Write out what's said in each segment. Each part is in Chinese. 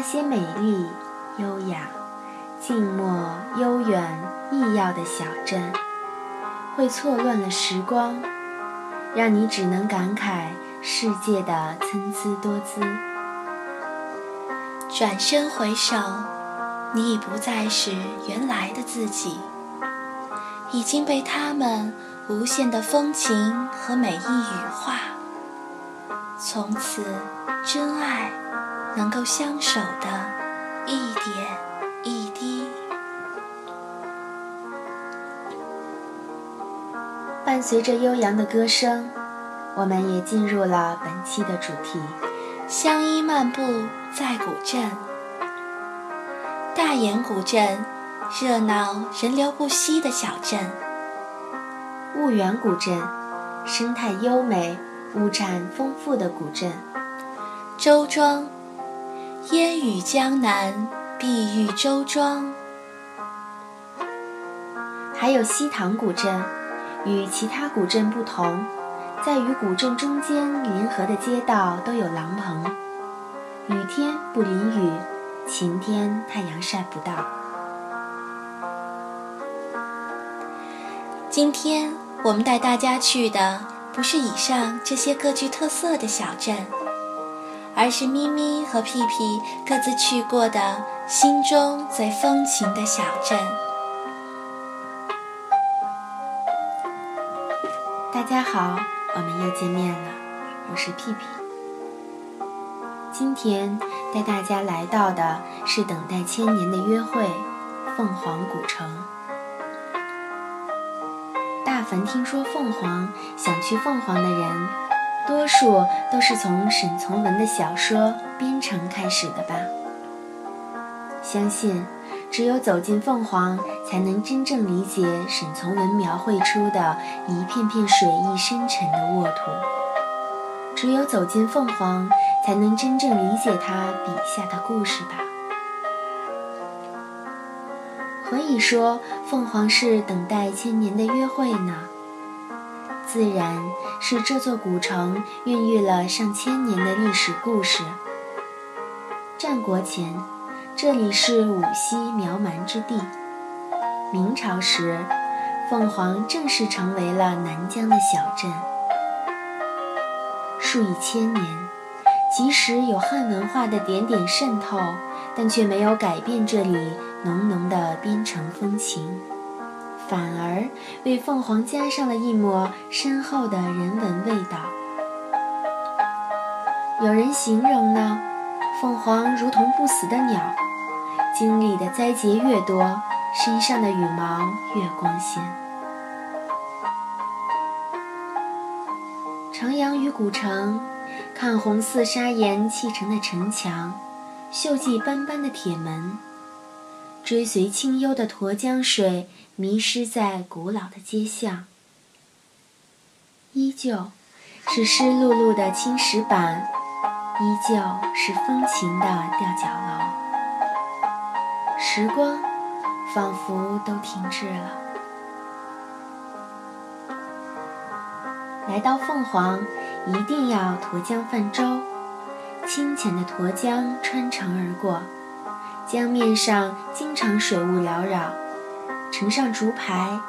那些美丽、优雅、静默、悠远、异样的小镇，会错乱了时光，让你只能感慨世界的参差多姿。转身回首，你已不再是原来的自己，已经被他们无限的风情和美意羽化。从此，真爱能够相守的一点一滴。伴随着悠扬的歌声，我们也进入了本期的主题。相依漫步在古镇，大研古镇，热闹人流不息的小镇；婺源古镇，生态优美、物产丰富的古镇；周庄，烟雨江南，碧玉周庄；还有西塘古镇，与其他古镇不同。在与古镇中间联合的街道都有廊棚，雨天不淋雨，晴天太阳晒不到。今天我们带大家去的不是以上这些各具特色的小镇，而是咪咪和屁屁各自去过的心中最风情的小镇。大家好。我们又见面了，我是屁屁。今天带大家来到的是等待千年的约会——凤凰古城。大凡听说凤凰、想去凤凰的人，多数都是从沈从文的小说《边城》开始的吧？相信。只有走进凤凰，才能真正理解沈从文描绘出的一片片水意深沉的沃土。只有走进凤凰，才能真正理解他笔下的故事吧。何以说凤凰是等待千年的约会呢？自然是这座古城孕育了上千年的历史故事。战国前。这里是五溪苗蛮之地。明朝时，凤凰正式成为了南疆的小镇。数以千年，即使有汉文化的点点渗透，但却没有改变这里浓浓的边城风情，反而为凤凰加上了一抹深厚的人文味道。有人形容呢，凤凰如同不死的鸟。经历的灾劫越多，身上的羽毛越光鲜。徜徉于古城，看红色砂岩砌成的城墙，锈迹斑斑的铁门，追随清幽的沱江水，迷失在古老的街巷。依旧是湿漉漉的青石板，依旧是风情的吊脚楼。时光仿佛都停滞了。来到凤凰，一定要沱江泛舟。清浅的沱江穿城而过，江面上经常水雾缭绕。乘上竹排，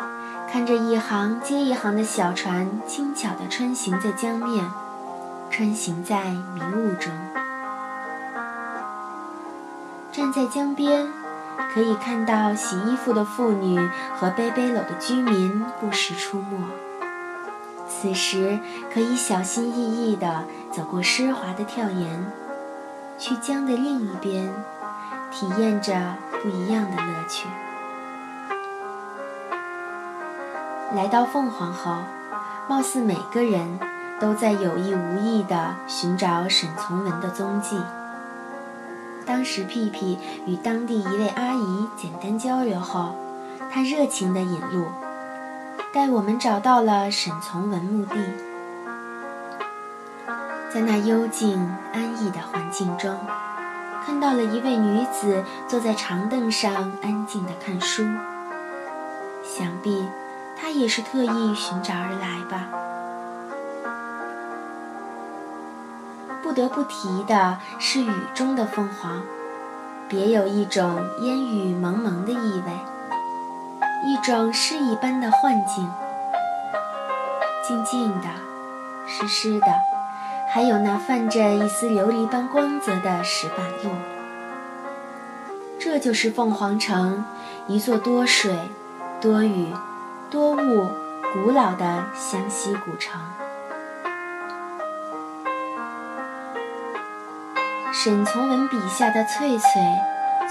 看着一行接一行的小船轻巧地穿行在江面，穿行在迷雾中。站在江边。可以看到洗衣服的妇女和背背篓的居民不时出没。此时可以小心翼翼地走过湿滑的跳岩，去江的另一边，体验着不一样的乐趣。来到凤凰后，貌似每个人都在有意无意地寻找沈从文的踪迹。当时，屁屁与当地一位阿姨简单交流后，她热情地引路，带我们找到了沈从文墓地。在那幽静安逸的环境中，看到了一位女子坐在长凳上安静地看书。想必她也是特意寻找而来吧。不得不提的是雨中的凤凰，别有一种烟雨蒙蒙的意味，一种诗一般的幻境。静静的，湿湿的，还有那泛着一丝琉璃般光泽的石板路。这就是凤凰城，一座多水、多雨、多雾、古老的湘西古城。沈从文笔下的翠翠，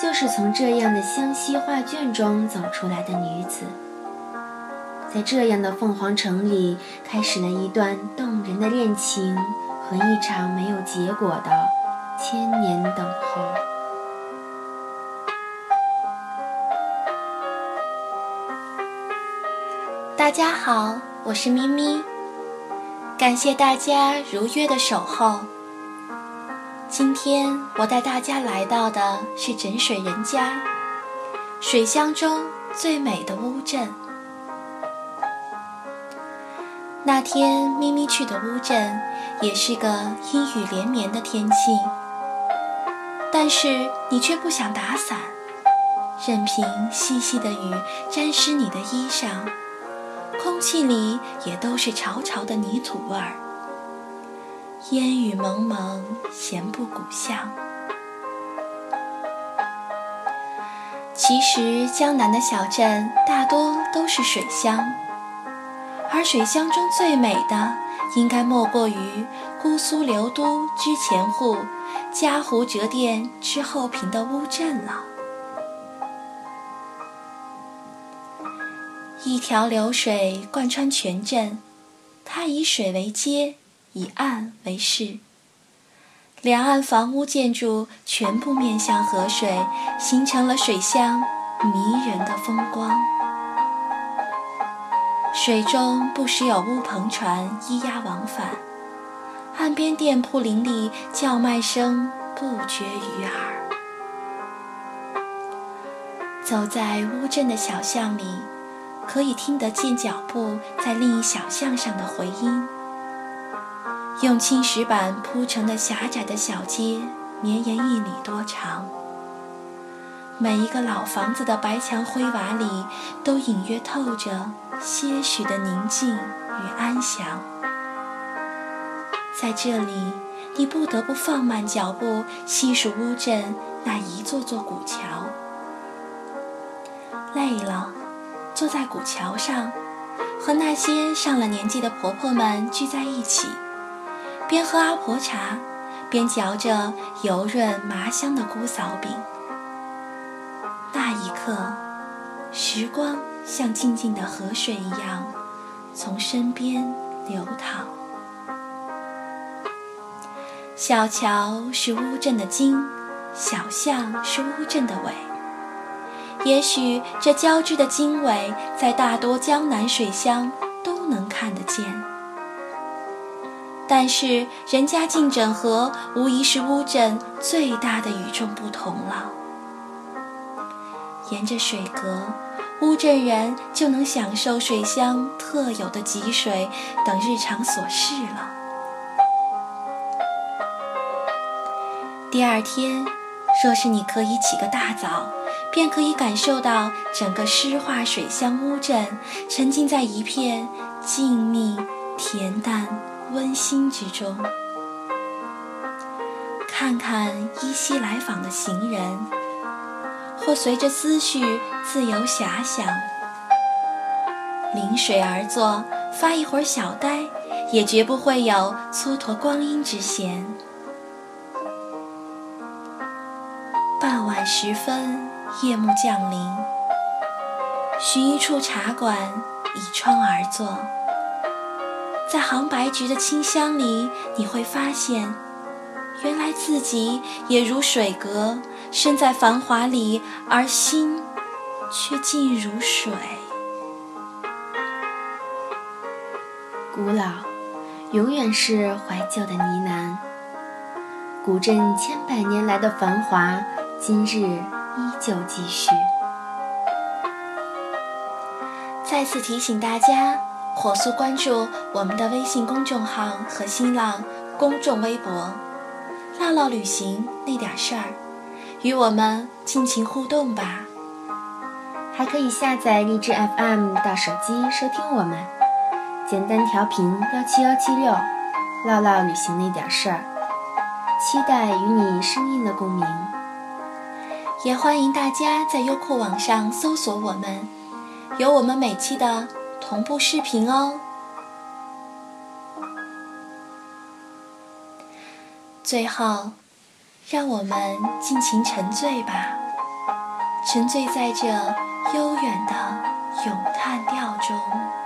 就是从这样的湘西画卷中走出来的女子。在这样的凤凰城里，开始了一段动人的恋情和一场没有结果的千年等候。大家好，我是咪咪，感谢大家如约的守候。今天我带大家来到的是枕水人家，水乡中最美的乌镇。那天咪咪去的乌镇，也是个阴雨连绵的天气。但是你却不想打伞，任凭细细的雨沾湿你的衣裳，空气里也都是潮潮的泥土味儿。烟雨蒙蒙，闲不古巷。其实江南的小镇大多都是水乡。而水乡中最美的，应该莫过于姑苏刘都之前户，嘉湖折店之后坪的乌镇了。一条流水贯穿全镇，它以水为街，以岸为市。两岸房屋建筑全部面向河水，形成了水乡迷人的风光。水中不时有乌篷船咿呀往返，岸边店铺林立，叫卖声不绝于耳。走在乌镇的小巷里，可以听得见脚步在另一小巷上的回音。用青石板铺成的狭窄的小街，绵延一里多长。每一个老房子的白墙灰瓦里，都隐约透着。些许的宁静与安详，在这里，你不得不放慢脚步，细数乌镇那一座座古桥。累了，坐在古桥上，和那些上了年纪的婆婆们聚在一起，边喝阿婆茶，边嚼着油润麻香的姑嫂饼。刻，时光。像静静的河水一样，从身边流淌。小桥是乌镇的经，小巷是乌镇的尾。也许这交织的经纬，在大多江南水乡都能看得见。但是人家进整河，无疑是乌镇最大的与众不同了。沿着水阁。乌镇人就能享受水乡特有的汲水等日常琐事了。第二天，若是你可以起个大早，便可以感受到整个诗画水乡乌镇沉浸在一片静谧、恬淡、温馨之中。看看依稀来访的行人。或随着思绪自由遐想，临水而坐，发一会儿小呆，也绝不会有蹉跎光阴之嫌。傍晚时分，夜幕降临，寻一处茶馆，倚窗而坐，在杭白菊的清香里，你会发现，原来自己也如水阁。身在繁华里，而心却静如水。古老，永远是怀旧的呢喃。古镇千百年来的繁华，今日依旧继续。再次提醒大家，火速关注我们的微信公众号和新浪公众微博“唠唠旅行那点事儿”。与我们尽情互动吧。还可以下载荔枝 FM 到手机收听我们，简单调频幺七幺七六，唠唠旅行那点事儿，期待与你声音的共鸣。也欢迎大家在优酷网上搜索我们，有我们每期的同步视频哦。最后，让我们尽情沉醉吧，沉醉在这。悠远的咏叹调中。